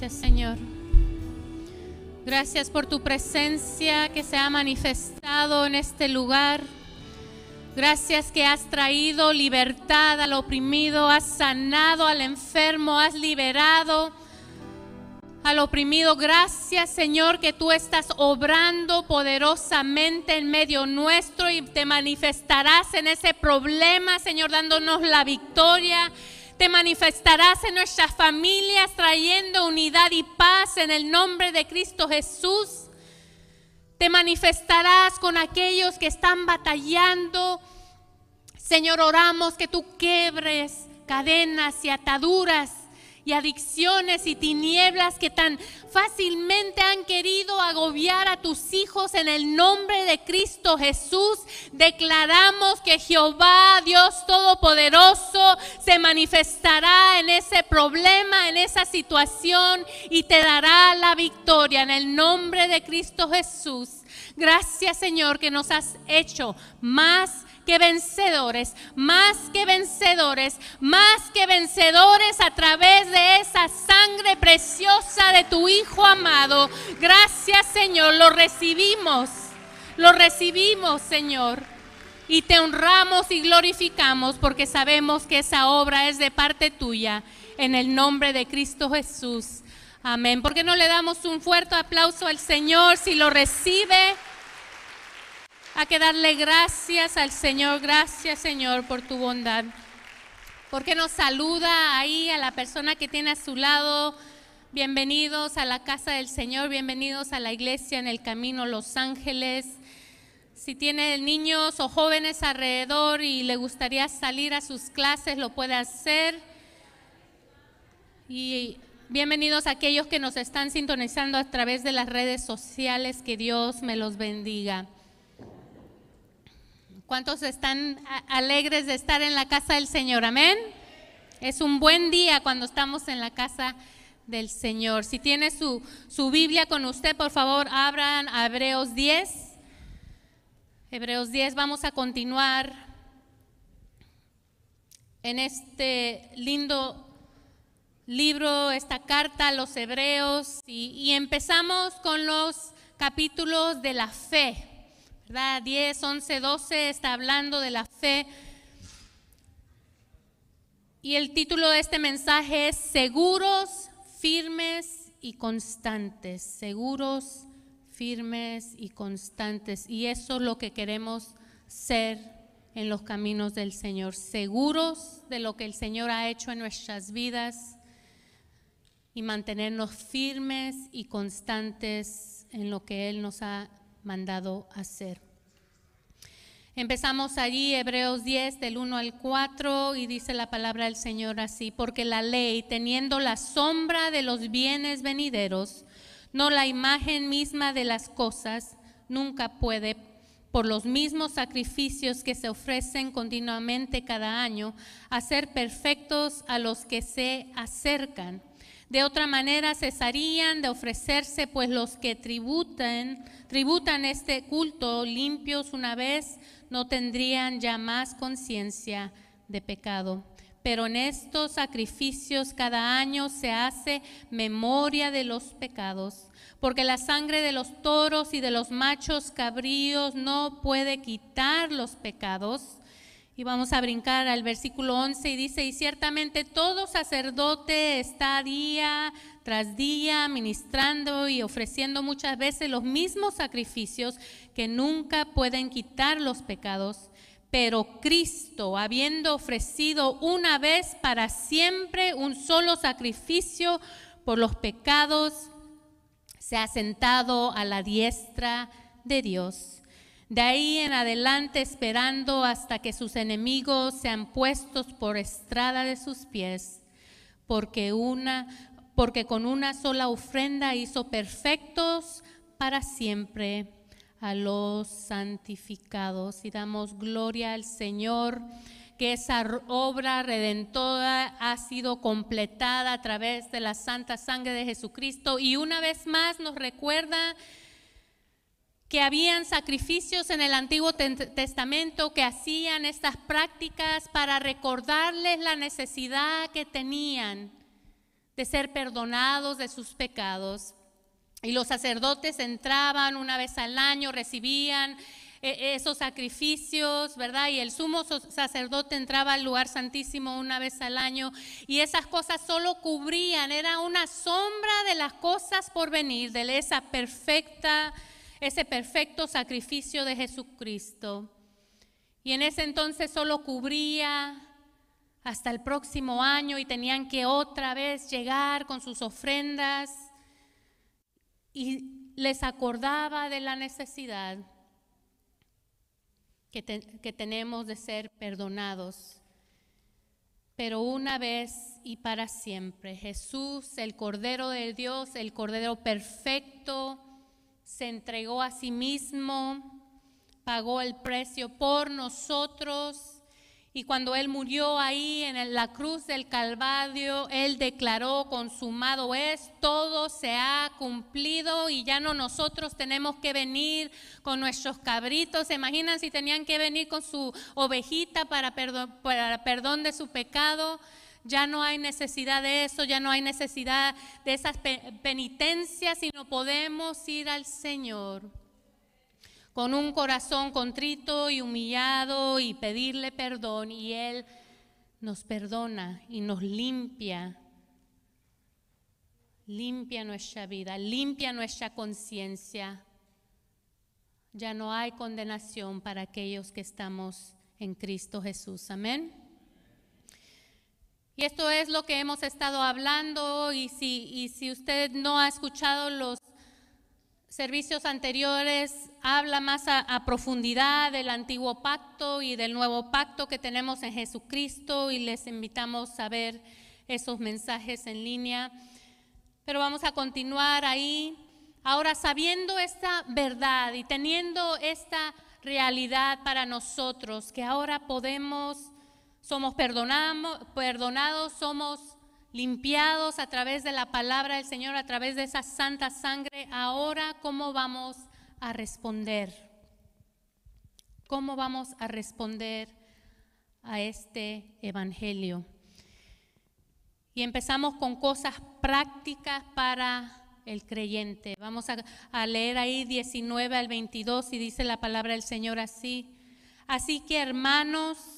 Gracias, Señor. Gracias por tu presencia que se ha manifestado en este lugar. Gracias que has traído libertad al oprimido, has sanado al enfermo, has liberado al oprimido. Gracias Señor que tú estás obrando poderosamente en medio nuestro y te manifestarás en ese problema, Señor, dándonos la victoria. Te manifestarás en nuestras familias trayendo unidad y paz en el nombre de Cristo Jesús. Te manifestarás con aquellos que están batallando. Señor, oramos que tú quebres cadenas y ataduras y adicciones y tinieblas que tan fácilmente han querido agobiar a tus hijos en el nombre de Cristo Jesús. Declaramos que Jehová, Dios Todopoderoso, se manifestará en ese problema, en esa situación y te dará la victoria en el nombre de Cristo Jesús. Gracias Señor que nos has hecho más que vencedores, más que vencedores, más que vencedores a través de esa sangre preciosa de tu Hijo amado. Gracias Señor, lo recibimos, lo recibimos Señor. Y te honramos y glorificamos porque sabemos que esa obra es de parte tuya. En el nombre de Cristo Jesús. Amén. ¿Por qué no le damos un fuerte aplauso al Señor si lo recibe? Hay que darle gracias al Señor. Gracias, Señor, por tu bondad. Porque nos saluda ahí a la persona que tiene a su lado. Bienvenidos a la casa del Señor, bienvenidos a la iglesia en el camino Los Ángeles. Si tiene niños o jóvenes alrededor y le gustaría salir a sus clases, lo puede hacer. Y bienvenidos a aquellos que nos están sintonizando a través de las redes sociales. Que Dios me los bendiga. ¿Cuántos están alegres de estar en la casa del Señor? Amén. Es un buen día cuando estamos en la casa del Señor. Si tiene su, su Biblia con usted, por favor, abran a Hebreos 10. Hebreos 10, vamos a continuar en este lindo libro, esta carta a los Hebreos, y, y empezamos con los capítulos de la fe. 10, 11, 12 está hablando de la fe. Y el título de este mensaje es Seguros, firmes y constantes. Seguros, firmes y constantes. Y eso es lo que queremos ser en los caminos del Señor. Seguros de lo que el Señor ha hecho en nuestras vidas y mantenernos firmes y constantes en lo que Él nos ha mandado hacer. Empezamos allí, Hebreos 10, del 1 al 4, y dice la palabra del Señor así, porque la ley, teniendo la sombra de los bienes venideros, no la imagen misma de las cosas, nunca puede, por los mismos sacrificios que se ofrecen continuamente cada año, hacer perfectos a los que se acercan. De otra manera cesarían de ofrecerse, pues los que tributan, tributan este culto limpios una vez no tendrían ya más conciencia de pecado. Pero en estos sacrificios cada año se hace memoria de los pecados, porque la sangre de los toros y de los machos cabríos no puede quitar los pecados y vamos a brincar al versículo 11 y dice, y ciertamente todo sacerdote está día tras día ministrando y ofreciendo muchas veces los mismos sacrificios que nunca pueden quitar los pecados. Pero Cristo, habiendo ofrecido una vez para siempre un solo sacrificio por los pecados, se ha sentado a la diestra de Dios de ahí en adelante esperando hasta que sus enemigos sean puestos por estrada de sus pies, porque una porque con una sola ofrenda hizo perfectos para siempre a los santificados. Y damos gloria al Señor que esa obra redentora ha sido completada a través de la santa sangre de Jesucristo y una vez más nos recuerda que habían sacrificios en el Antiguo Testamento que hacían estas prácticas para recordarles la necesidad que tenían de ser perdonados de sus pecados. Y los sacerdotes entraban una vez al año, recibían eh, esos sacrificios, ¿verdad? Y el sumo sacerdote entraba al lugar santísimo una vez al año y esas cosas solo cubrían, era una sombra de las cosas por venir, de esa perfecta, ese perfecto sacrificio de Jesucristo. Y en ese entonces solo cubría hasta el próximo año y tenían que otra vez llegar con sus ofrendas y les acordaba de la necesidad que, tenemos de ser perdonados. Pero una vez y para siempre, Jesús, el Cordero de Dios, el Cordero perfecto, se entregó a sí mismo, pagó el precio por nosotros y cuando Él murió ahí en la cruz del Calvario, Él declaró, consumado es, todo se ha cumplido y ya no nosotros tenemos que venir con nuestros cabritos. ¿Se imaginan si tenían que venir con su ovejita para perdón, para perdón de su pecado? Ya no hay necesidad de eso, ya no hay necesidad de esas penitencias, sino podemos ir al Señor con un corazón contrito y humillado y pedirle perdón y Él nos perdona y nos limpia, limpia nuestra vida, limpia nuestra conciencia. Ya no hay condenación para aquellos que estamos en Cristo Jesús. Amén. Y esto es lo que hemos estado hablando y si, y si usted no ha escuchado los servicios anteriores habla más a, profundidad del antiguo pacto y del nuevo pacto que tenemos en Jesucristo y les invitamos a ver esos mensajes en línea. Pero vamos a continuar ahí. Ahora, sabiendo esta verdad y teniendo esta realidad para nosotros, que ahora podemos, somos perdonados, somos limpiados a través de la palabra del Señor, a través de esa santa sangre, ahora cómo vamos a responder? ¿Cómo vamos a responder a este Evangelio? Y empezamos con cosas prácticas para el creyente. Vamos a, leer ahí 19 al 22 y dice la palabra del Señor así. Así que hermanos,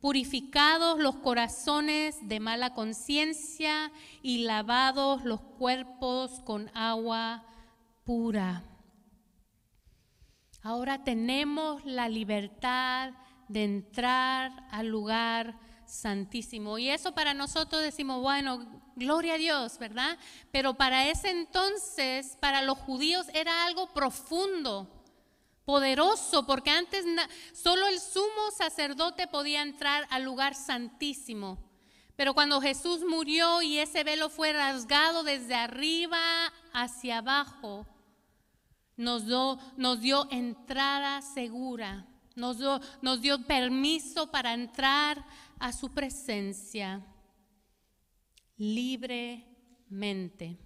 purificados los corazones de mala conciencia y lavados los cuerpos con agua pura. Ahora tenemos la libertad de entrar al lugar santísimo. Y eso para nosotros decimos, bueno, gloria a Dios, ¿verdad? Pero para ese entonces, para los judíos era algo profundo poderoso, porque antes solo el sumo sacerdote podía entrar al lugar santísimo. Pero cuando Jesús murió y ese velo fue rasgado desde arriba hacia abajo, nos, dio entrada segura, nos dio permiso para entrar a su presencia libremente.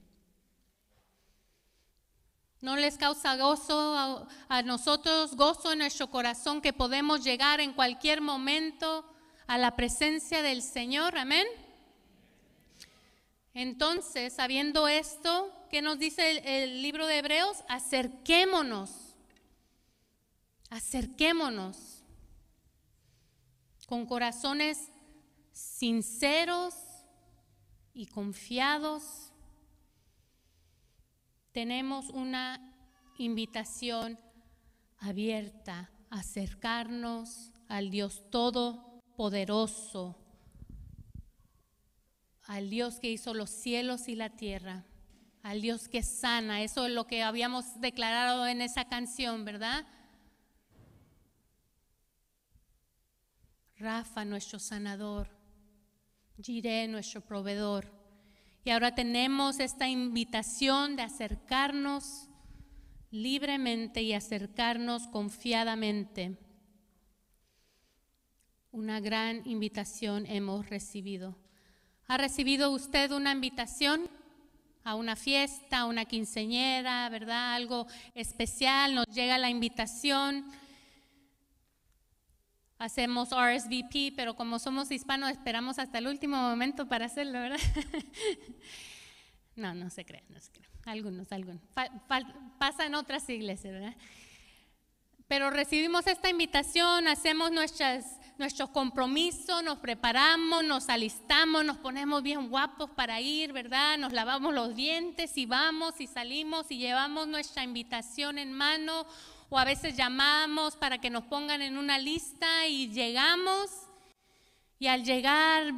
¿No les causa gozo a, nosotros, gozo en nuestro corazón que podemos llegar en cualquier momento a la presencia del Señor? Amén. Entonces, sabiendo esto, ¿qué nos dice el, libro de Hebreos? Acerquémonos, acerquémonos con corazones sinceros y confiados tenemos una invitación abierta a acercarnos al Dios Todopoderoso, al Dios que hizo los cielos y la tierra, al Dios que sana. Eso es lo que habíamos declarado en esa canción, ¿verdad? Rafa, nuestro sanador, Jiré, nuestro proveedor. Y ahora tenemos esta invitación de acercarnos libremente y acercarnos confiadamente. Una gran invitación hemos recibido. ¿Ha recibido usted una invitación a una fiesta, a una quinceñera, verdad? Algo especial, nos llega la invitación hacemos RSVP, pero como somos hispanos esperamos hasta el último momento para hacerlo, ¿verdad? no, no se cree, no se cree. Algunos, algunos. pasa otras iglesias, ¿verdad? Pero recibimos esta invitación, hacemos nuestras, nuestro compromiso, nos preparamos, nos alistamos, nos ponemos bien guapos para ir, ¿verdad? Nos lavamos los dientes y vamos y salimos y llevamos nuestra invitación en mano o a veces llamamos para que nos pongan en una lista y llegamos y al llegar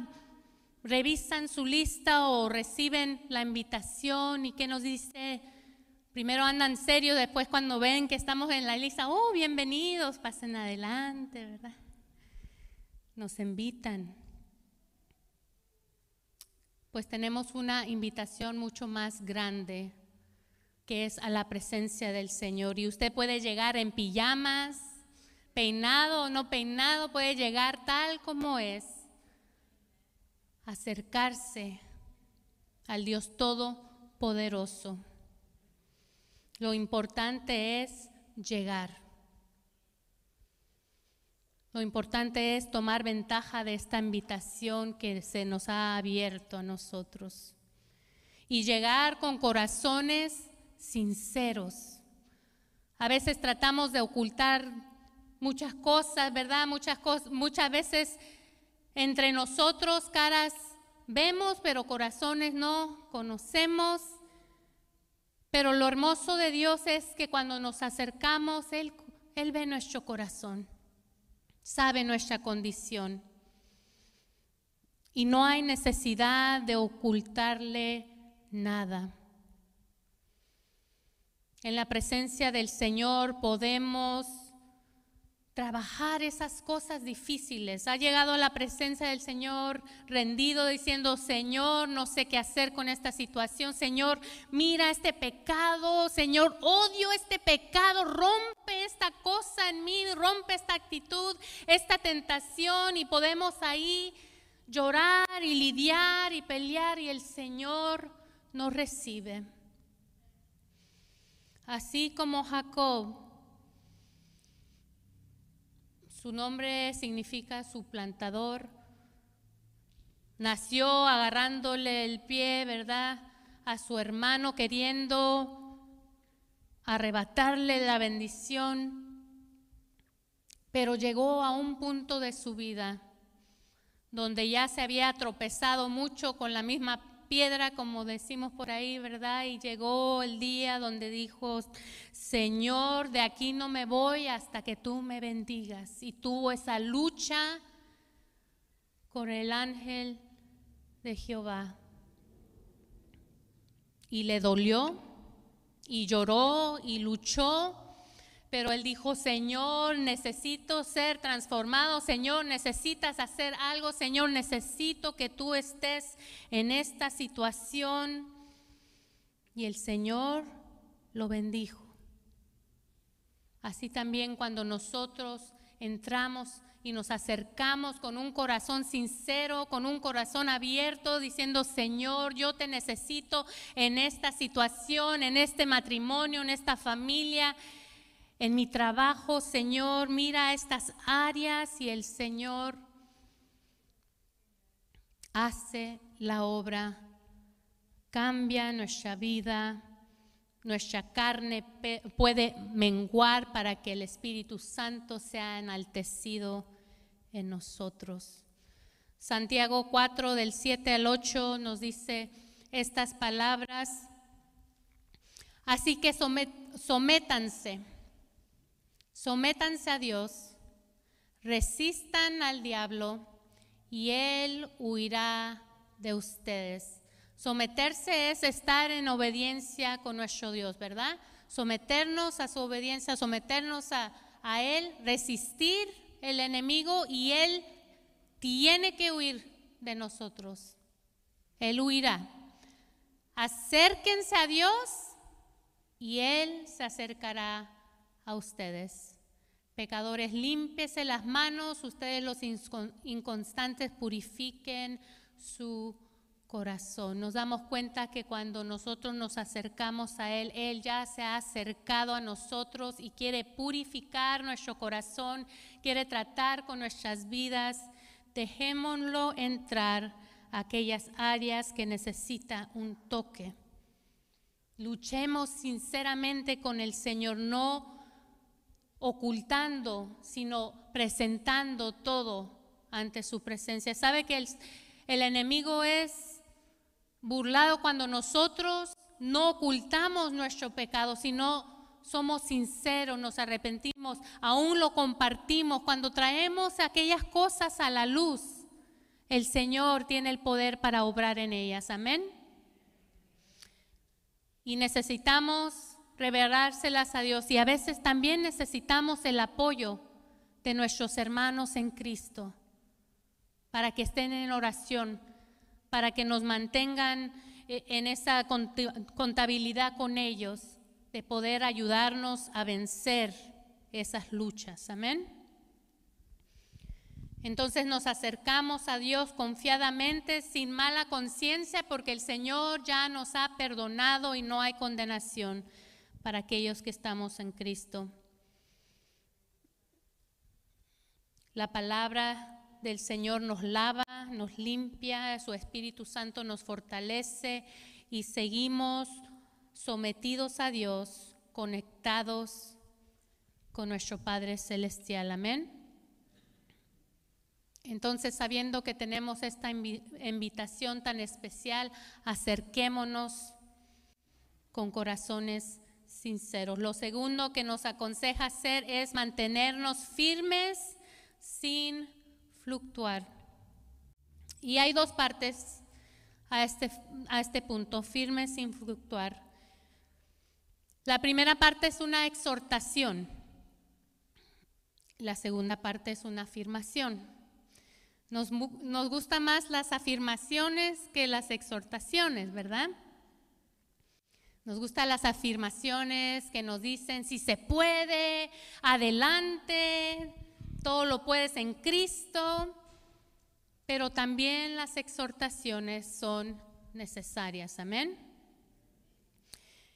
revisan su lista o reciben la invitación y que nos dice, primero andan serio, después cuando ven que estamos en la lista, oh, bienvenidos, pasen adelante, ¿verdad? Nos invitan. Pues tenemos una invitación mucho más grande que es a la presencia del Señor. Y usted puede llegar en pijamas, peinado o no peinado, puede llegar tal como es, acercarse al Dios Todopoderoso. Lo importante es llegar. Lo importante es tomar ventaja de esta invitación que se nos ha abierto a nosotros y llegar con corazones sinceros. A veces tratamos de ocultar muchas cosas, ¿verdad? Muchas cosas, muchas veces entre nosotros caras vemos, pero corazones no conocemos. Pero lo hermoso de Dios es que cuando nos acercamos, Él, Él ve nuestro corazón, sabe nuestra condición. Y no hay necesidad de ocultarle nada. En la presencia del Señor podemos trabajar esas cosas difíciles. Ha llegado a la presencia del Señor rendido diciendo, Señor, no sé qué hacer con esta situación. Señor, mira este pecado. Señor, odio este pecado. Rompe esta cosa en mí, rompe esta actitud, esta tentación y podemos ahí llorar y lidiar y pelear y el Señor nos recibe. Así como Jacob, su nombre significa suplantador, nació agarrándole el pie, ¿verdad? A su hermano queriendo arrebatarle la bendición, pero llegó a un punto de su vida donde ya se había tropezado mucho con la misma piedra, como decimos por ahí, ¿verdad? Y llegó el día donde dijo, Señor, de aquí no me voy hasta que tú me bendigas. Y tuvo esa lucha con el ángel de Jehová. Y le dolió, y lloró, y luchó, pero él dijo, Señor, necesito ser transformado, Señor, necesitas hacer algo, Señor, necesito que tú estés en esta situación. Y el Señor lo bendijo. Así también cuando nosotros entramos y nos acercamos con un corazón sincero, con un corazón abierto, diciendo, Señor, yo te necesito en esta situación, en este matrimonio, en esta familia en mi trabajo, Señor, mira estas áreas y el Señor hace la obra, cambia nuestra vida, nuestra carne puede menguar para que el Espíritu Santo sea enaltecido en nosotros. Santiago 4 del 7 al 8 nos dice estas palabras. Así que sométanse Sométanse a Dios, resistan al diablo y él huirá de ustedes. Someterse es estar en obediencia con nuestro Dios, ¿verdad? Someternos a su obediencia, someternos a, a Él, resistir el enemigo y Él tiene que huir de nosotros. Él huirá. acérquense a Dios y Él se acercará a ustedes. Pecadores, límpiese las manos, ustedes los inconstantes purifiquen su corazón. Nos damos cuenta que cuando nosotros nos acercamos a Él, Él ya se ha acercado a nosotros y quiere purificar nuestro corazón, quiere tratar con nuestras vidas. Dejémoslo entrar a aquellas áreas que necesita un toque. Luchemos sinceramente con el Señor, no ocultando, sino presentando todo ante su presencia. Sabe que el, el enemigo es burlado cuando nosotros no ocultamos nuestro pecado, sino somos sinceros, nos arrepentimos, aún lo compartimos, cuando traemos aquellas cosas a la luz, el Señor tiene el poder para obrar en ellas. Amén. Y necesitamos revelárselas a Dios y a veces también necesitamos el apoyo de nuestros hermanos en Cristo para que estén en oración, para que nos mantengan eh, en esa contabilidad con ellos, de poder ayudarnos a vencer esas luchas. Amén. Entonces nos acercamos a Dios confiadamente, sin mala conciencia, porque el Señor ya nos ha perdonado y no hay condenación para aquellos que estamos en Cristo. La palabra del Señor nos lava, nos limpia, su Espíritu Santo nos fortalece y seguimos sometidos a Dios, conectados con nuestro Padre Celestial. Amén. Entonces, sabiendo que tenemos esta invitación tan especial, acerquémonos con corazones Lo segundo que nos aconseja hacer es mantenernos firmes sin fluctuar. Y hay dos partes a este, a este punto, firmes sin fluctuar. La primera parte es una exhortación. La segunda parte es una afirmación. Nos, nos gustan más las afirmaciones que las exhortaciones, ¿verdad? Nos gustan las afirmaciones que nos dicen si se puede, adelante, todo lo puedes en Cristo, pero también las exhortaciones son necesarias. Amén.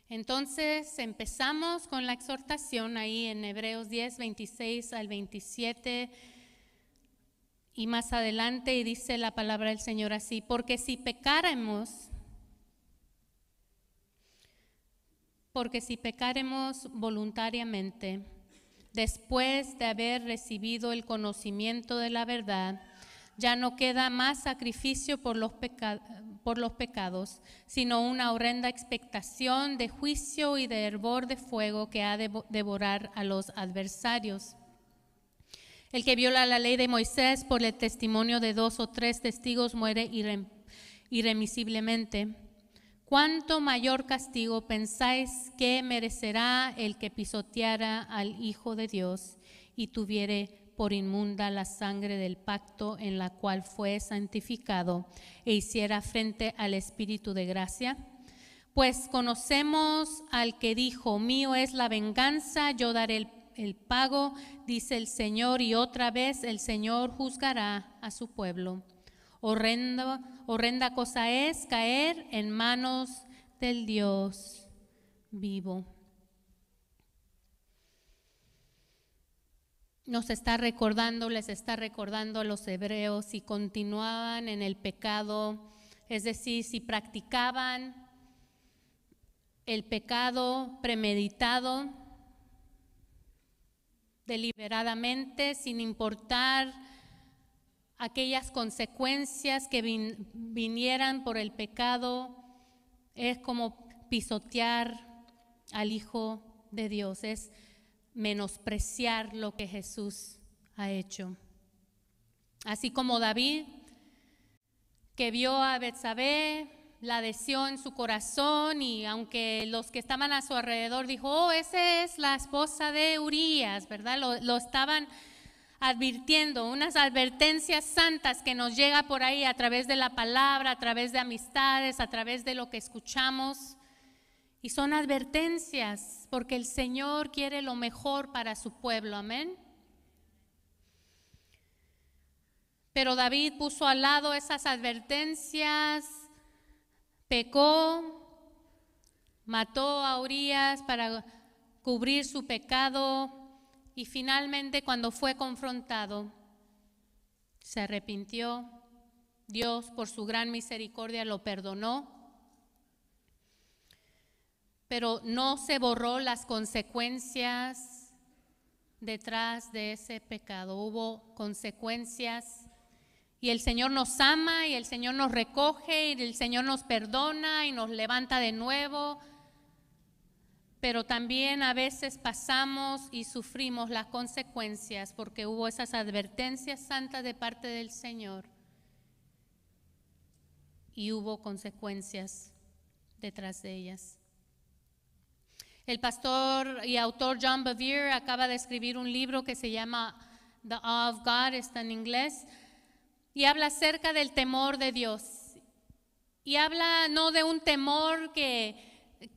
Entonces empezamos con la exhortación ahí en Hebreos 10, 26 al 27 y más adelante y dice la palabra del Señor así, porque si pecáramos, Porque si pecaremos voluntariamente, después de haber recibido el conocimiento de la verdad, ya no queda más sacrificio por los, por los pecados, sino una horrenda expectación de juicio y de hervor de fuego que ha de devorar a los adversarios. El que viola la ley de Moisés por el testimonio de dos o tres testigos muere irremisiblemente. ¿Cuánto mayor castigo pensáis que merecerá el que pisoteara al Hijo de Dios y tuviere por inmunda la sangre del pacto en la cual fue santificado e hiciera frente al Espíritu de gracia? Pues conocemos al que dijo, mío es la venganza, yo daré el, el pago, dice el Señor, y otra vez el Señor juzgará a su pueblo. Horrenda, cosa es caer en manos del Dios vivo. Nos está recordando, les está recordando a los hebreos si continuaban en el pecado, es decir, si practicaban el pecado premeditado, deliberadamente, sin importar aquellas consecuencias que vinieran por el pecado, es como pisotear al Hijo de Dios, es menospreciar lo que Jesús ha hecho. Así como David, que vio a Betsabé, la adhesión en su corazón y aunque los que estaban a su alrededor dijo, oh, esa es la esposa de Urias, ¿verdad? Lo, lo estaban advirtiendo, unas advertencias santas que nos llega por ahí a través de la palabra, a través de amistades, a través de lo que escuchamos. Y son advertencias porque el Señor quiere lo mejor para su pueblo. Amén. Pero David puso al lado esas advertencias, pecó, mató a Urias para cubrir su pecado y finalmente cuando fue confrontado, se arrepintió. Dios por su gran misericordia lo perdonó pero no se borró las consecuencias detrás de ese pecado. Hubo consecuencias y el Señor nos ama y el Señor nos recoge y el Señor nos perdona y nos levanta de nuevo. Pero también a veces pasamos y sufrimos las consecuencias porque hubo esas advertencias santas de parte del Señor y hubo consecuencias detrás de ellas. El pastor y autor John Bevere acaba de escribir un libro que se llama The Awe of God, está en inglés, y habla acerca del temor de Dios. Y habla no de un temor que,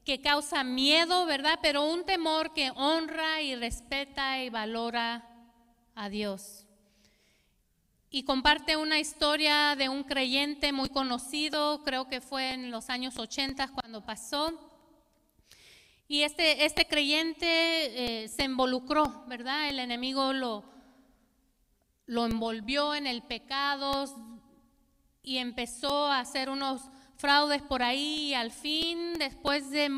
que causa miedo, ¿verdad? Pero un temor que honra y respeta y valora a Dios. Y comparte una historia de un creyente muy conocido, creo que fue en los años 80 cuando pasó y este, este creyente eh, se involucró, ¿verdad? El enemigo lo, lo envolvió en el pecado y empezó a hacer unos fraudes por ahí y al fin, después de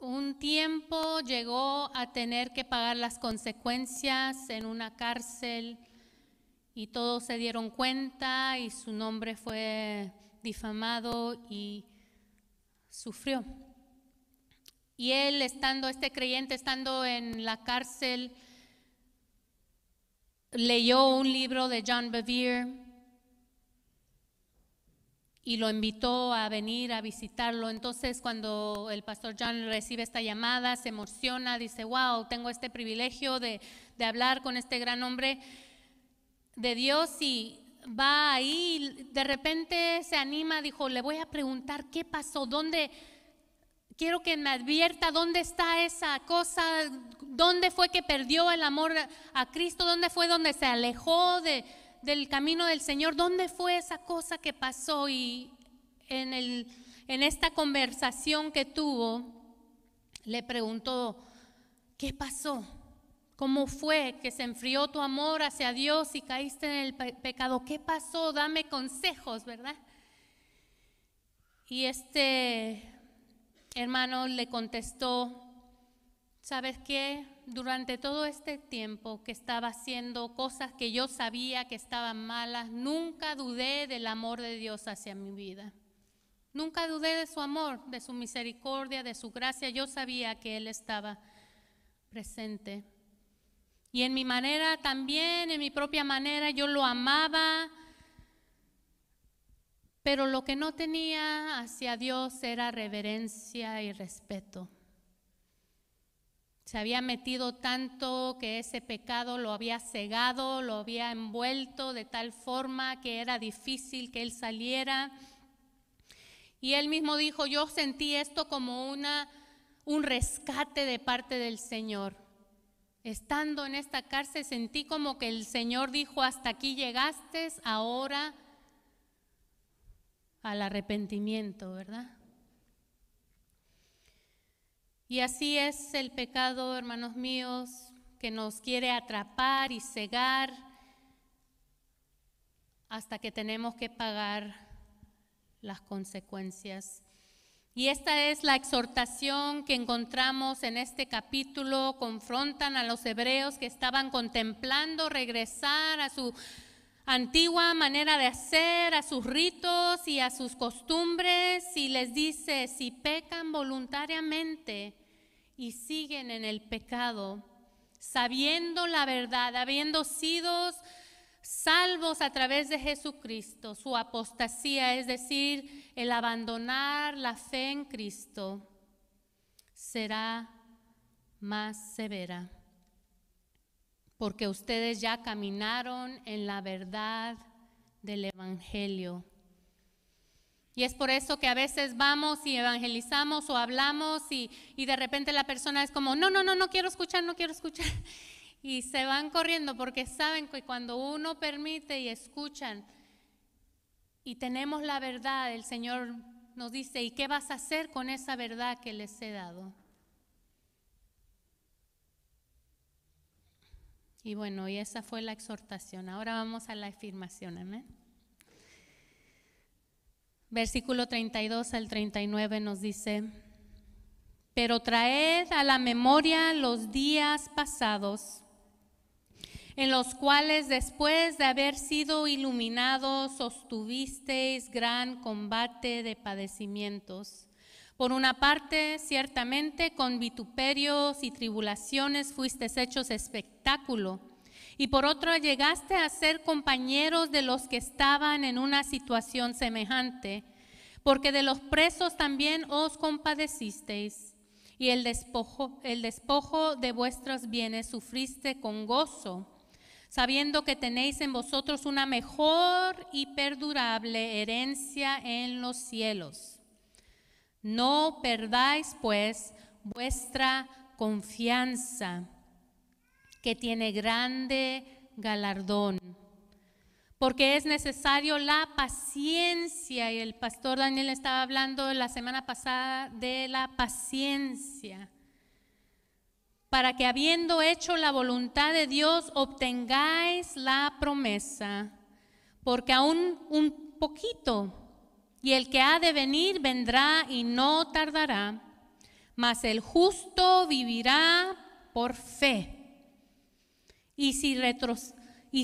un tiempo, llegó a tener que pagar las consecuencias en una cárcel y todos se dieron cuenta y su nombre fue difamado y sufrió. Y él estando, este creyente estando en la cárcel, leyó un libro de John Bevere y lo invitó a venir a visitarlo. Entonces cuando el pastor John recibe esta llamada, se emociona, dice, wow, tengo este privilegio de, de hablar con este gran hombre de Dios y va ahí, de repente se anima, dijo, le voy a preguntar qué pasó, dónde quiero que me advierta dónde está esa cosa, dónde fue que perdió el amor a Cristo, dónde fue donde se alejó de, del camino del Señor, dónde fue esa cosa que pasó y en, el, en esta conversación que tuvo, le preguntó, ¿qué pasó? ¿Cómo fue que se enfrió tu amor hacia Dios y caíste en el pecado? ¿Qué pasó? Dame consejos, ¿verdad? Y este hermano le contestó, ¿sabes qué? Durante todo este tiempo que estaba haciendo cosas que yo sabía que estaban malas, nunca dudé del amor de Dios hacia mi vida. Nunca dudé de su amor, de su misericordia, de su gracia. Yo sabía que Él estaba presente. Y en mi manera también, en mi propia manera, yo lo amaba, pero lo que no tenía hacia Dios era reverencia y respeto. Se había metido tanto que ese pecado lo había cegado, lo había envuelto de tal forma que era difícil que él saliera. Y él mismo dijo, yo sentí esto como una, un rescate de parte del Señor. Estando en esta cárcel sentí como que el Señor dijo, hasta aquí llegaste, ahora al arrepentimiento, ¿verdad? Y así es el pecado, hermanos míos, que nos quiere atrapar y cegar hasta que tenemos que pagar las consecuencias. Y esta es la exhortación que encontramos en este capítulo. Confrontan a los hebreos que estaban contemplando regresar a su antigua manera de hacer, a sus ritos y a sus costumbres y les dice, si pecan voluntariamente y siguen en el pecado, sabiendo la verdad, habiendo sido salvos a través de Jesucristo, su apostasía, es decir, el abandonar la fe en Cristo, será más severa porque ustedes ya caminaron en la verdad del Evangelio. Y es por eso que a veces vamos y evangelizamos o hablamos y, y, de repente la persona es como, no, no, no, no quiero escuchar, no quiero escuchar. Y se van corriendo porque saben que cuando uno permite y escuchan y tenemos la verdad, el Señor nos dice, ¿y qué vas a hacer con esa verdad que les he dado? Y bueno, y esa fue la exhortación. Ahora vamos a la afirmación, amén. Versículo 32 al 39 nos dice, pero traed a la memoria los días pasados, en los cuales después de haber sido iluminados sostuvisteis gran combate de padecimientos. Por una parte, ciertamente, con vituperios y tribulaciones fuisteis hechos espectáculo, y por otro llegaste a ser compañeros de los que estaban en una situación semejante, porque de los presos también os compadecisteis, y el despojo, el despojo de vuestros bienes sufriste con gozo, sabiendo que tenéis en vosotros una mejor y perdurable herencia en los cielos no perdáis pues vuestra confianza, que tiene grande galardón, porque es necesario la paciencia, y el pastor Daniel estaba hablando la semana pasada de la paciencia, para que habiendo hecho la voluntad de Dios obtengáis la promesa, porque aún un poquito y el que ha de venir vendrá y no tardará, mas el justo vivirá por fe. Y si,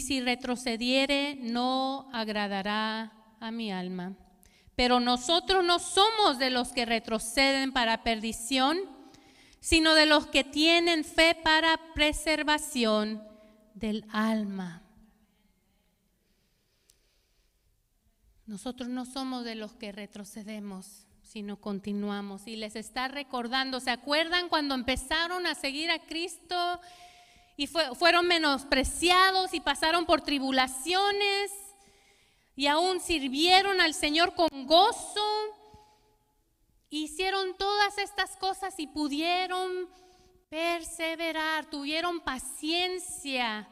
si retrocediere, no agradará a mi alma. Pero nosotros no somos de los que retroceden para perdición, sino de los que tienen fe para preservación del alma. Nosotros no somos de los que retrocedemos, sino continuamos. Y les está recordando, ¿se acuerdan cuando empezaron a seguir a Cristo y fueron menospreciados y pasaron por tribulaciones y aún sirvieron al Señor con gozo? Hicieron todas estas cosas y pudieron perseverar, tuvieron paciencia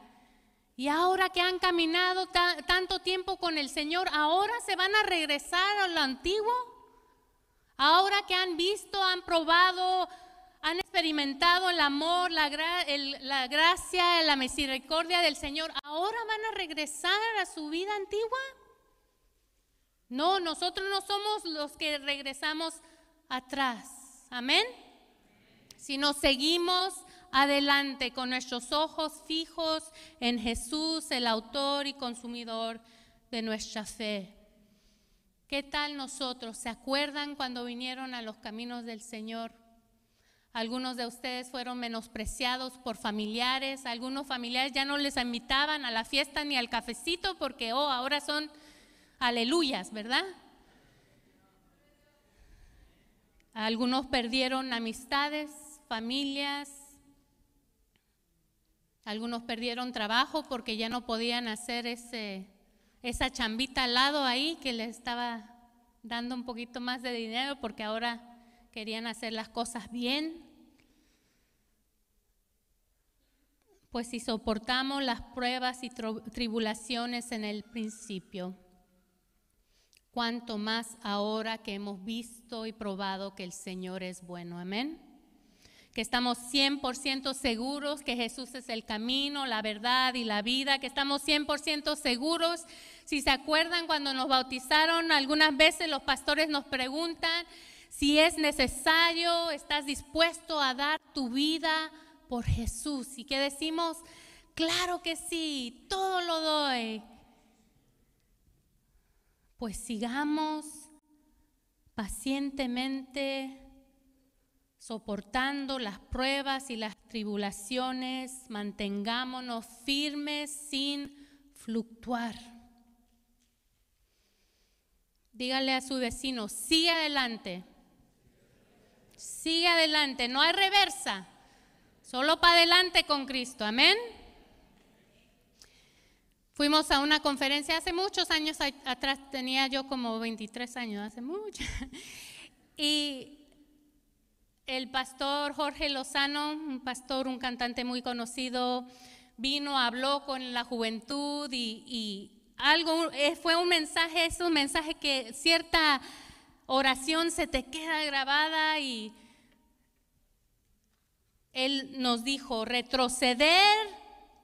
y ahora que han caminado tanto tiempo con el Señor, ahora se van a regresar a lo antiguo. Ahora que han visto, han probado, han experimentado el amor, la, la gracia, la misericordia del Señor, ahora van a regresar a su vida antigua. No, nosotros no somos los que regresamos atrás. Amén. Si nos seguimos adelante con nuestros ojos fijos en Jesús, el autor y consumidor de nuestra fe. ¿Qué tal nosotros? ¿Se acuerdan cuando vinieron a los caminos del Señor? Algunos de ustedes fueron menospreciados por familiares, algunos familiares ya no les invitaban a la fiesta ni al cafecito porque, oh, ahora son aleluyas, ¿verdad? Algunos perdieron amistades, familias, algunos perdieron trabajo porque ya no podían hacer ese, esa chambita al lado ahí que les estaba dando un poquito más de dinero porque ahora querían hacer las cosas bien. Pues si soportamos las pruebas y tribulaciones en el principio, cuanto más ahora que hemos visto y probado que el Señor es bueno. Amén que estamos 100% seguros que Jesús es el camino, la verdad y la vida, que estamos 100% seguros. Si se acuerdan, cuando nos bautizaron, algunas veces los pastores nos preguntan si es necesario, estás dispuesto a dar tu vida por Jesús. Y que decimos, claro que sí, todo lo doy. Pues sigamos pacientemente soportando las pruebas y las tribulaciones, mantengámonos firmes sin fluctuar. Dígale a su vecino, sigue adelante, sigue adelante, no hay reversa, solo para adelante con Cristo, amén. Fuimos a una conferencia hace muchos años atrás, tenía yo como 23 años, hace mucho. Y el pastor Jorge Lozano, un pastor, un cantante muy conocido, vino, habló con la juventud y, algo, eh, fue un mensaje, es un mensaje que cierta oración se te queda grabada y él nos dijo, retroceder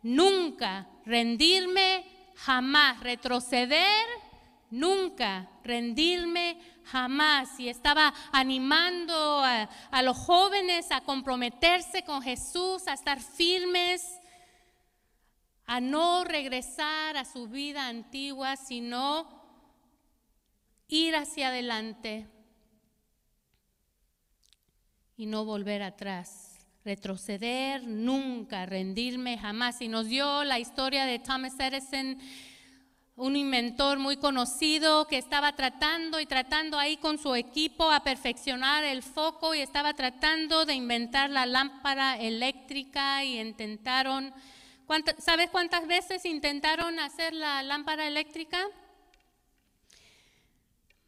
nunca, rendirme jamás, retroceder nunca, rendirme jamás. Y estaba animando a, los jóvenes a comprometerse con Jesús, a estar firmes, a no regresar a su vida antigua, sino ir hacia adelante y no volver atrás retroceder nunca, rendirme jamás. Y nos dio la historia de Thomas Edison, un inventor muy conocido que estaba tratando y tratando ahí con su equipo a perfeccionar el foco y estaba tratando de inventar la lámpara eléctrica y intentaron, ¿sabes cuántas veces intentaron hacer la lámpara eléctrica?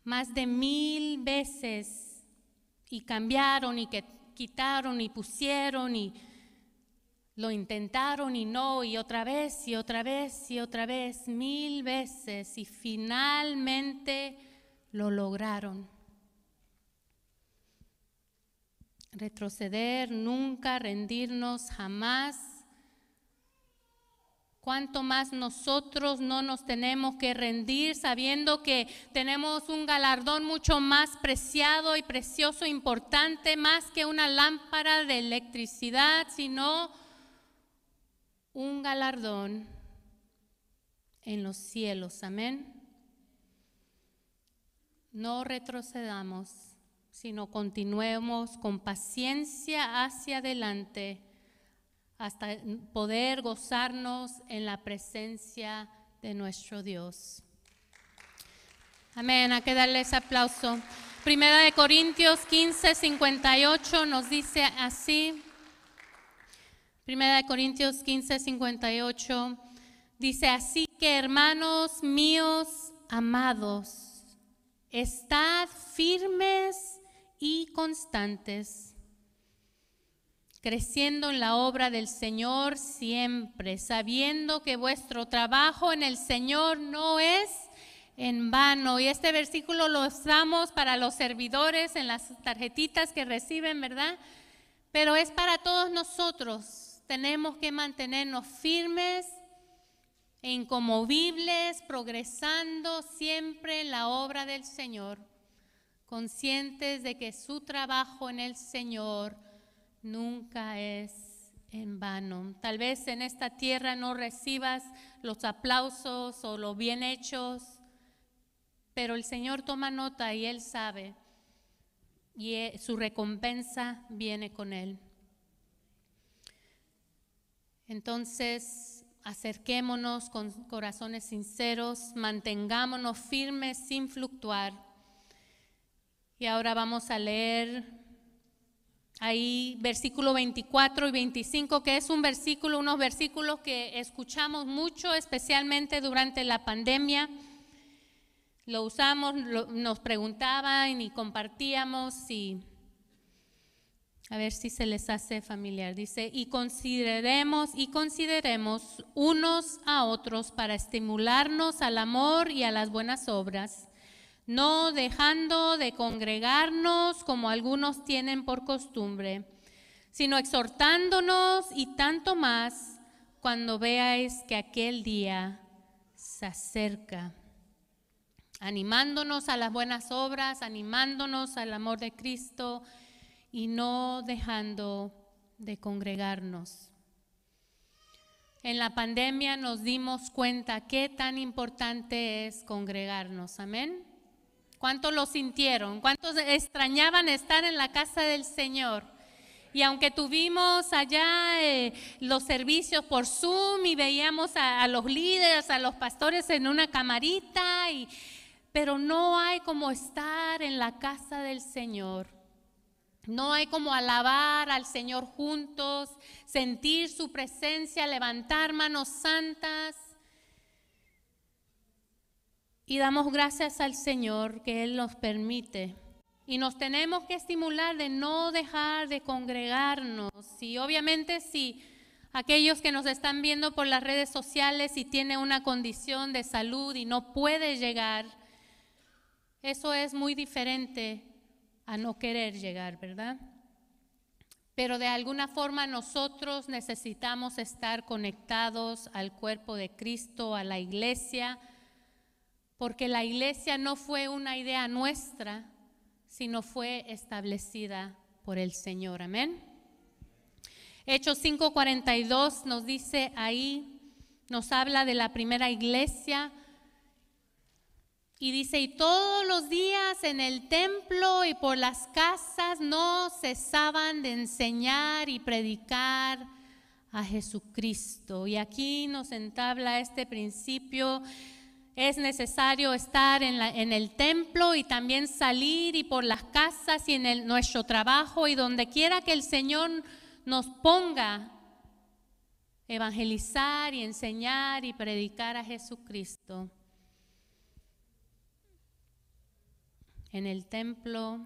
Más de mil veces y cambiaron y que quitaron y pusieron y lo intentaron y no, y otra vez y otra vez y otra vez, mil veces, y finalmente lo lograron. Retroceder, nunca rendirnos, jamás Cuanto más nosotros no nos tenemos que rendir sabiendo que tenemos un galardón mucho más preciado y precioso, importante, más que una lámpara de electricidad, sino un galardón en los cielos. Amén. No retrocedamos, sino continuemos con paciencia hacia adelante hasta poder gozarnos en la presencia de nuestro Dios. Amén, hay que darle aplauso. Primera de Corintios 15, 58 nos dice así. Primera de Corintios 15, 58 dice así que hermanos míos amados, estad firmes y constantes creciendo en la obra del Señor siempre, sabiendo que vuestro trabajo en el Señor no es en vano. Y este versículo lo usamos para los servidores en las tarjetitas que reciben, ¿verdad? Pero es para todos nosotros. Tenemos que mantenernos firmes e incomovibles, progresando siempre en la obra del Señor, conscientes de que su trabajo en el Señor nunca es en vano. Tal vez en esta tierra no recibas los aplausos o los bien hechos, pero el Señor toma nota y Él sabe y e, su recompensa viene con Él. Entonces, acerquémonos con corazones sinceros, mantengámonos firmes sin fluctuar. Y ahora vamos a leer Ahí versículo 24 y 25, que es un versículo, unos versículos que escuchamos mucho, especialmente durante la pandemia. Lo usamos, nos preguntaban y compartíamos y a ver si se les hace familiar. Dice, y consideremos y consideremos unos a otros para estimularnos al amor y a las buenas obras no dejando de congregarnos como algunos tienen por costumbre, sino exhortándonos y tanto más cuando veáis que aquel día se acerca, animándonos a las buenas obras, animándonos al amor de Cristo y no dejando de congregarnos. En la pandemia nos dimos cuenta qué tan importante es congregarnos, amén. ¿Cuántos lo sintieron? ¿Cuántos extrañaban estar en la casa del Señor? Y aunque tuvimos allá eh, los servicios por Zoom y veíamos a, los líderes, a los pastores en una camarita, pero no hay como estar en la casa del Señor. No hay como alabar al Señor juntos, sentir su presencia, levantar manos santas. Y damos gracias al Señor que Él nos permite. Y nos tenemos que estimular de no dejar de congregarnos. Y obviamente si aquellos que nos están viendo por las redes sociales y tiene una condición de salud y no puede llegar, eso es muy diferente a no querer llegar, ¿verdad? Pero de alguna forma nosotros necesitamos estar conectados al cuerpo de Cristo, a la iglesia, porque la iglesia no fue una idea nuestra, sino fue establecida por el Señor. Amén. Hechos 5:42 nos dice ahí, nos habla de la primera iglesia y dice, y todos los días en el templo y por las casas no cesaban de enseñar y predicar a Jesucristo. Y aquí nos entabla este principio. Es necesario estar en, en el templo y también salir y por las casas y en el, nuestro trabajo y donde quiera que el Señor nos ponga evangelizar y enseñar y predicar a Jesucristo. En el templo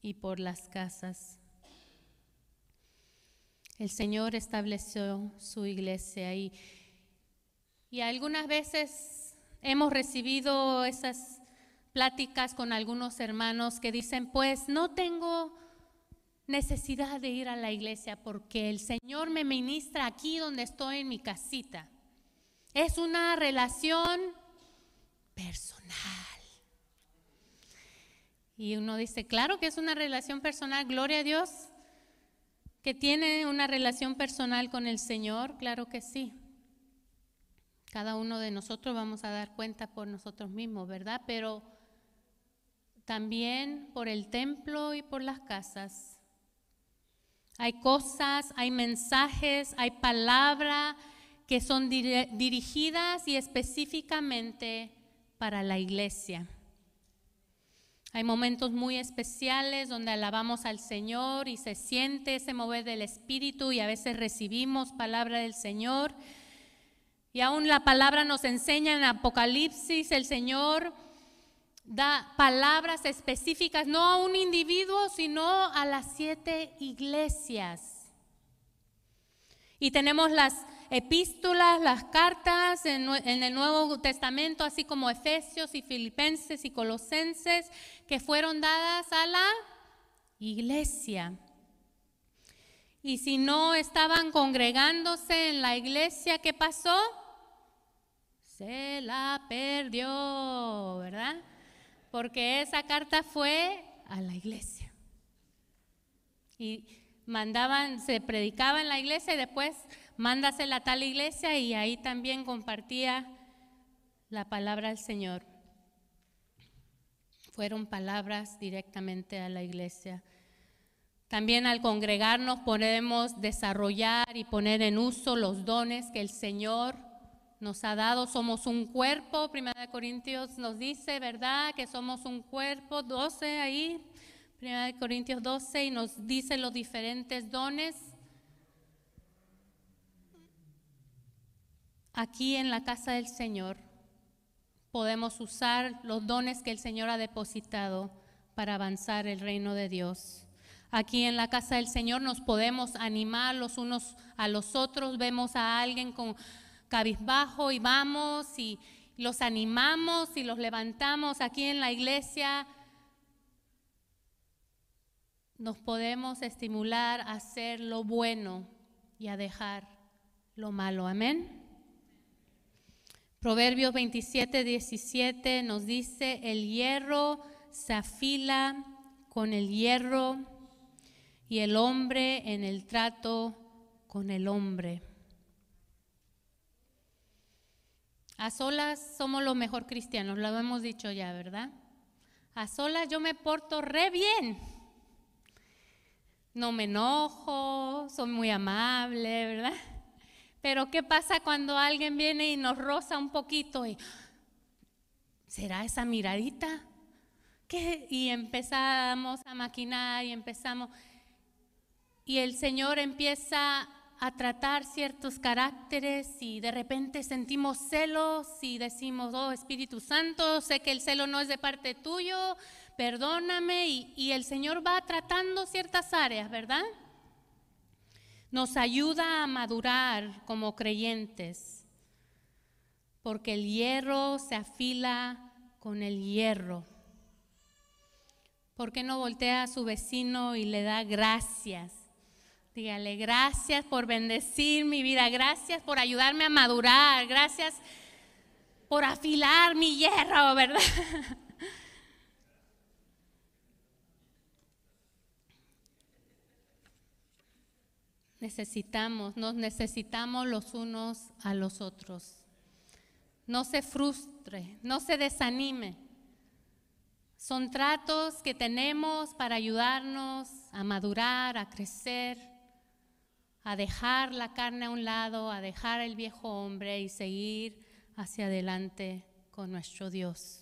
y por las casas. El Señor estableció su iglesia ahí. Y algunas veces hemos recibido esas pláticas con algunos hermanos que dicen, pues no tengo necesidad de ir a la iglesia porque el Señor me ministra aquí donde estoy en mi casita. Es una relación personal. Y uno dice, claro que es una relación personal, gloria a Dios, que tiene una relación personal con el Señor, claro que sí. Cada uno de nosotros vamos a dar cuenta por nosotros mismos, ¿verdad? Pero también por el templo y por las casas hay cosas, hay mensajes, hay palabras que son dirigidas y específicamente para la iglesia. Hay momentos muy especiales donde alabamos al Señor y se siente ese mover del Espíritu y a veces recibimos palabra del Señor. Y aún la palabra nos enseña en Apocalipsis, el Señor da palabras específicas, no a un individuo, sino a las siete iglesias. Y tenemos las epístolas, las cartas en, el Nuevo Testamento, así como Efesios y Filipenses y Colosenses, que fueron dadas a la iglesia. Y si no estaban congregándose en la iglesia, ¿qué pasó? Se la perdió, ¿verdad? porque esa carta fue a la iglesia. Y mandaban, se predicaba en la iglesia y después mándasela a tal iglesia y ahí también compartía la palabra del Señor. Fueron palabras directamente a la iglesia. También al congregarnos podemos desarrollar y poner en uso los dones que el Señor nos ha dado, somos un cuerpo, Primera de Corintios nos dice, ¿verdad? Que somos un cuerpo, 12 ahí, Primera de Corintios 12 y nos dice los diferentes dones. Aquí en la casa del Señor podemos usar los dones que el Señor ha depositado para avanzar el reino de Dios. Aquí en la casa del Señor nos podemos animar los unos a los otros, vemos a alguien con cabizbajo y vamos y los animamos y los levantamos aquí en la iglesia, nos podemos estimular a hacer lo bueno y a dejar lo malo. Amén. Proverbios 27, 17 nos dice, el hierro se afila con el hierro y el hombre en el trato con el hombre. A solas somos los mejor cristianos, lo hemos dicho ya, ¿verdad? A solas yo me porto re bien. No me enojo, soy muy amable, ¿verdad? Pero ¿qué pasa cuando alguien viene y nos roza un poquito y será esa miradita? Y empezamos a maquinar y empezamos y el Señor empieza a tratar ciertos caracteres y de repente sentimos celos y decimos, oh Espíritu Santo, sé que el celo no es de parte tuyo, perdóname y, y el Señor va tratando ciertas áreas, ¿verdad? Nos ayuda a madurar como creyentes, porque el hierro se afila con el hierro. ¿Por qué no voltea a su vecino y le da gracias? Dígale, gracias por bendecir mi vida, gracias por ayudarme a madurar, gracias por afilar mi hierro, ¿verdad? Necesitamos, nos necesitamos los unos a los otros. No se frustre, no se desanime. Son tratos que tenemos para ayudarnos a madurar, a crecer, a dejar la carne a un lado, a dejar el viejo hombre y seguir hacia adelante con nuestro Dios.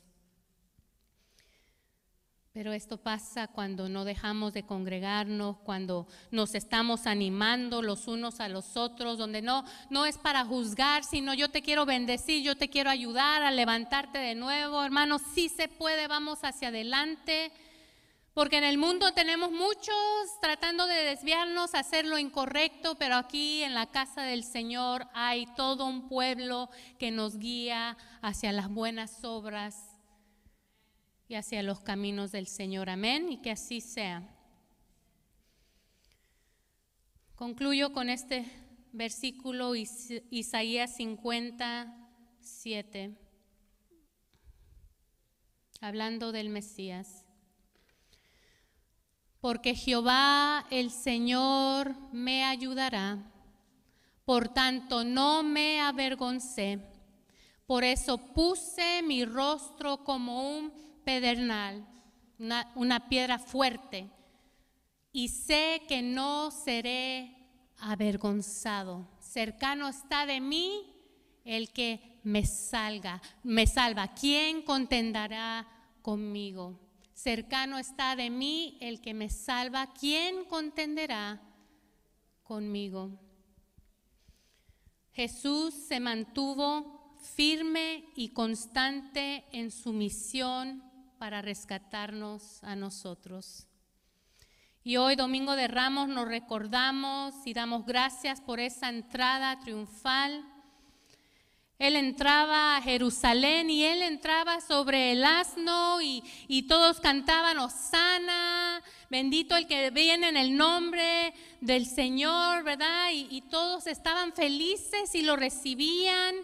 Pero esto pasa cuando no dejamos de congregarnos, cuando nos estamos animando los unos a los otros, donde no, no es para juzgar, sino yo te quiero bendecir, yo te quiero ayudar a levantarte de nuevo. Hermanos, sí se puede, vamos hacia adelante. Porque en el mundo tenemos muchos tratando de desviarnos, hacer lo incorrecto, pero aquí en la casa del Señor hay todo un pueblo que nos guía hacia las buenas obras y hacia los caminos del Señor. Amén y que así sea. Concluyo con este versículo Isaías 57, hablando del Mesías. Porque Jehová el Señor me ayudará, por tanto no me avergoncé. Por eso puse mi rostro como un pedernal, una, piedra fuerte, y sé que no seré avergonzado. Cercano está de mí el que me salga, me salva. ¿Quién contendará conmigo? Cercano está de mí el que me salva. ¿Quién contenderá conmigo? Jesús se mantuvo firme y constante en su misión para rescatarnos a nosotros. Y hoy, Domingo de Ramos, nos recordamos y damos gracias por esa entrada triunfal. Él entraba a Jerusalén y él entraba sobre el asno y, todos cantaban Osana, bendito el que viene en el nombre del Señor, ¿verdad? Y, y todos estaban felices y lo recibían.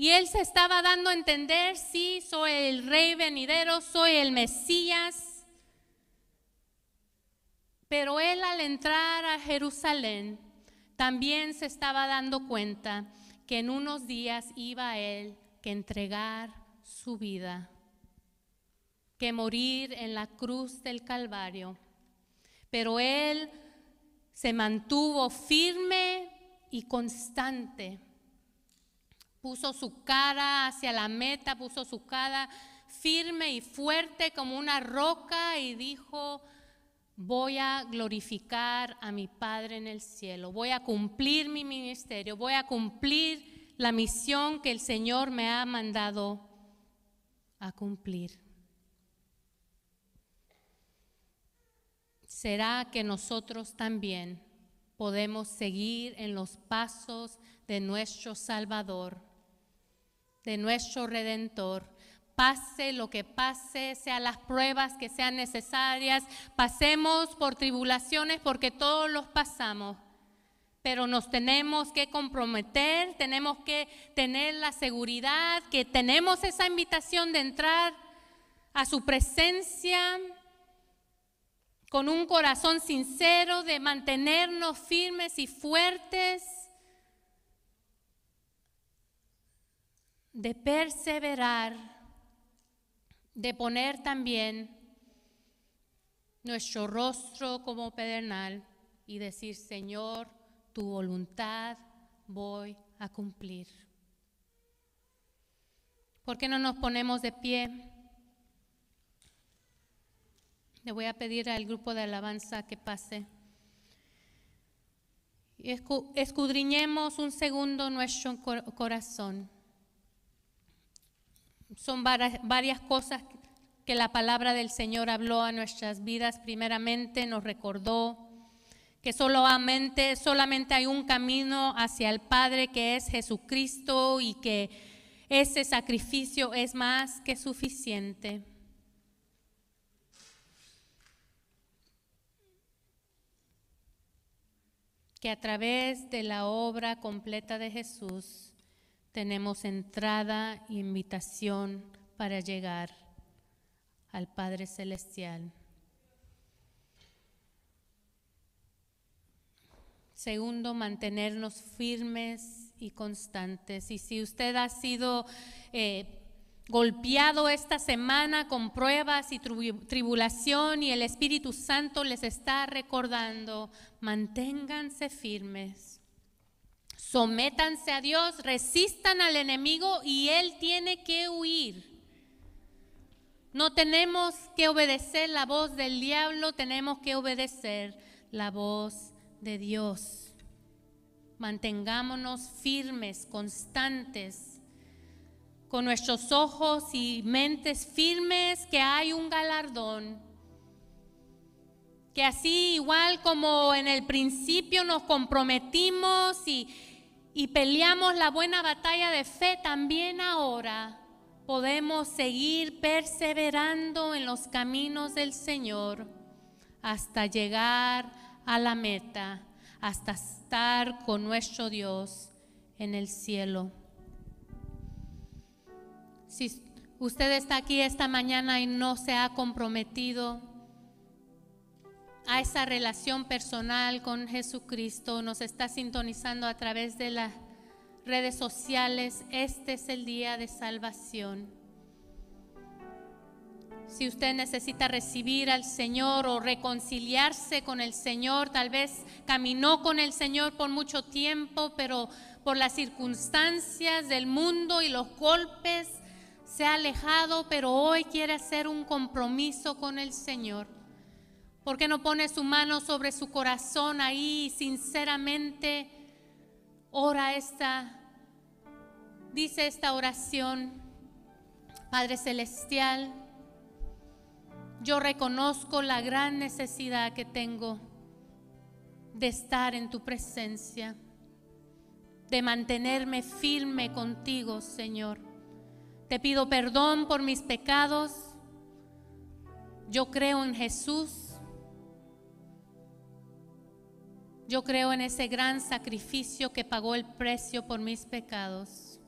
Y él se estaba dando a entender, sí, soy el rey venidero, soy el Mesías. Pero él al entrar a Jerusalén también se estaba dando cuenta que en unos días iba él que entregar su vida, que morir en la cruz del Calvario. Pero él se mantuvo firme y constante Puso su cara hacia la meta, puso su cara firme y fuerte como una roca y dijo, voy a glorificar a mi Padre en el cielo, voy a cumplir mi ministerio, voy a cumplir la misión que el Señor me ha mandado a cumplir. ¿Será que nosotros también podemos seguir en los pasos de nuestro Salvador? De nuestro Redentor. Pase lo que pase, sean las pruebas que sean necesarias, pasemos por tribulaciones porque todos los pasamos, pero nos tenemos que comprometer, tenemos que tener la seguridad que tenemos esa invitación de entrar a su presencia con un corazón sincero, de mantenernos firmes y fuertes de perseverar, de poner también nuestro rostro como pedernal y decir, Señor, tu voluntad voy a cumplir. ¿Por qué no nos ponemos de pie? Le voy a pedir al grupo de alabanza que pase. Escudriñemos un segundo nuestro cor- corazón. Son varias cosas que la palabra del Señor habló a nuestras vidas. Primeramente nos recordó que solamente, solamente hay un camino hacia el Padre que es Jesucristo y que ese sacrificio es más que suficiente. Que a través de la obra completa de Jesús tenemos entrada e invitación para llegar al Padre Celestial. Segundo, mantenernos firmes y constantes. Y si usted ha sido eh, golpeado esta semana con pruebas y tribu- tribulación y el Espíritu Santo les está recordando, manténganse firmes. Sométanse a Dios, resistan al enemigo y él tiene que huir. No tenemos que obedecer la voz del diablo, tenemos que obedecer la voz de Dios. Mantengámonos firmes, constantes, con nuestros ojos y mentes firmes, que hay un galardón. Que así, igual como en el principio nos comprometimos y, y peleamos la buena batalla de fe, también ahora podemos seguir perseverando en los caminos del Señor hasta llegar a la meta, hasta estar con nuestro Dios en el cielo. Si usted está aquí esta mañana y no se ha comprometido a esa relación personal con Jesucristo, nos está sintonizando a través de las redes sociales, este es el día de salvación. Si usted necesita recibir al Señor o reconciliarse con el Señor, tal vez caminó con el Señor por mucho tiempo, pero por las circunstancias del mundo y los golpes se ha alejado, pero hoy quiere hacer un compromiso con el Señor. ¿Por qué no pone su mano sobre su corazón ahí y sinceramente ora esta, dice esta oración? Padre Celestial, yo reconozco la gran necesidad que tengo de estar en tu presencia, de mantenerme firme contigo, Señor. Te pido perdón por mis pecados. Yo creo en Jesús. Yo creo en ese gran sacrificio que pagó el precio por mis pecados.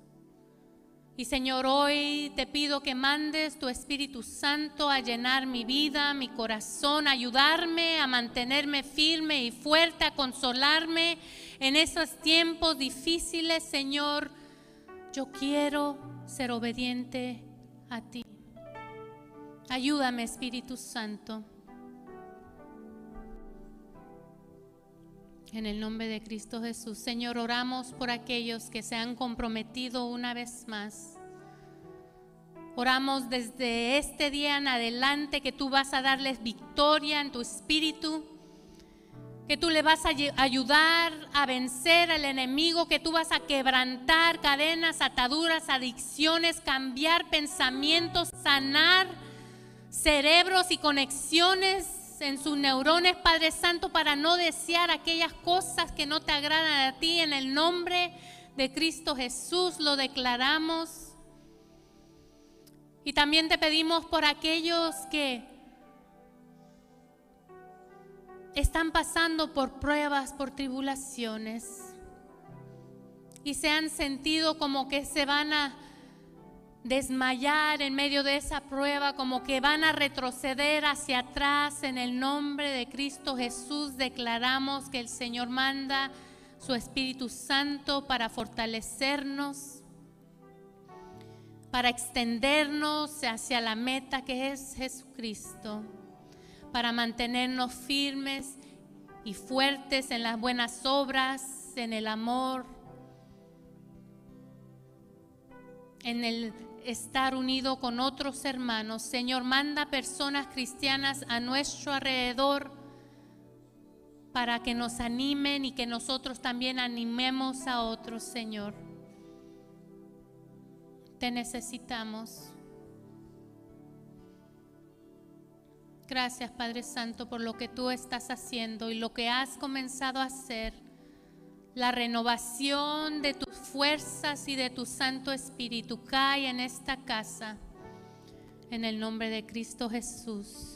Y Señor, hoy te pido que mandes tu Espíritu Santo a llenar mi vida, mi corazón, a ayudarme a mantenerme firme y fuerte, a consolarme en esos tiempos difíciles, Señor. Yo quiero ser obediente a ti. Ayúdame, Espíritu Santo. En el nombre de Cristo Jesús, Señor, oramos por aquellos que se han comprometido una vez más. Oramos desde este día en adelante que tú vas a darles victoria en tu espíritu, que tú le vas a ayudar a vencer al enemigo, que tú vas a quebrantar cadenas, ataduras, adicciones, cambiar pensamientos, sanar cerebros y conexiones en sus neurones, Padre Santo, para no desear aquellas cosas que no te agradan a ti. En el nombre de Cristo Jesús lo declaramos. Y también te pedimos por aquellos que están pasando por pruebas, por tribulaciones y se han sentido como que se van a desmayar en medio de esa prueba, como que van a retroceder hacia atrás. En el nombre de Cristo Jesús declaramos que el Señor manda su Espíritu Santo para fortalecernos, para extendernos hacia la meta que es Jesucristo, para mantenernos firmes y fuertes en las buenas obras, en el amor, en el estar unido con otros hermanos. Señor, manda personas cristianas a nuestro alrededor para que nos animen y que nosotros también animemos a otros, Señor. Te necesitamos. Gracias, Padre Santo, por lo que tú estás haciendo y lo que has comenzado a hacer. La renovación de tus fuerzas y de tu Santo Espíritu cae en esta casa. En el nombre de Cristo Jesús.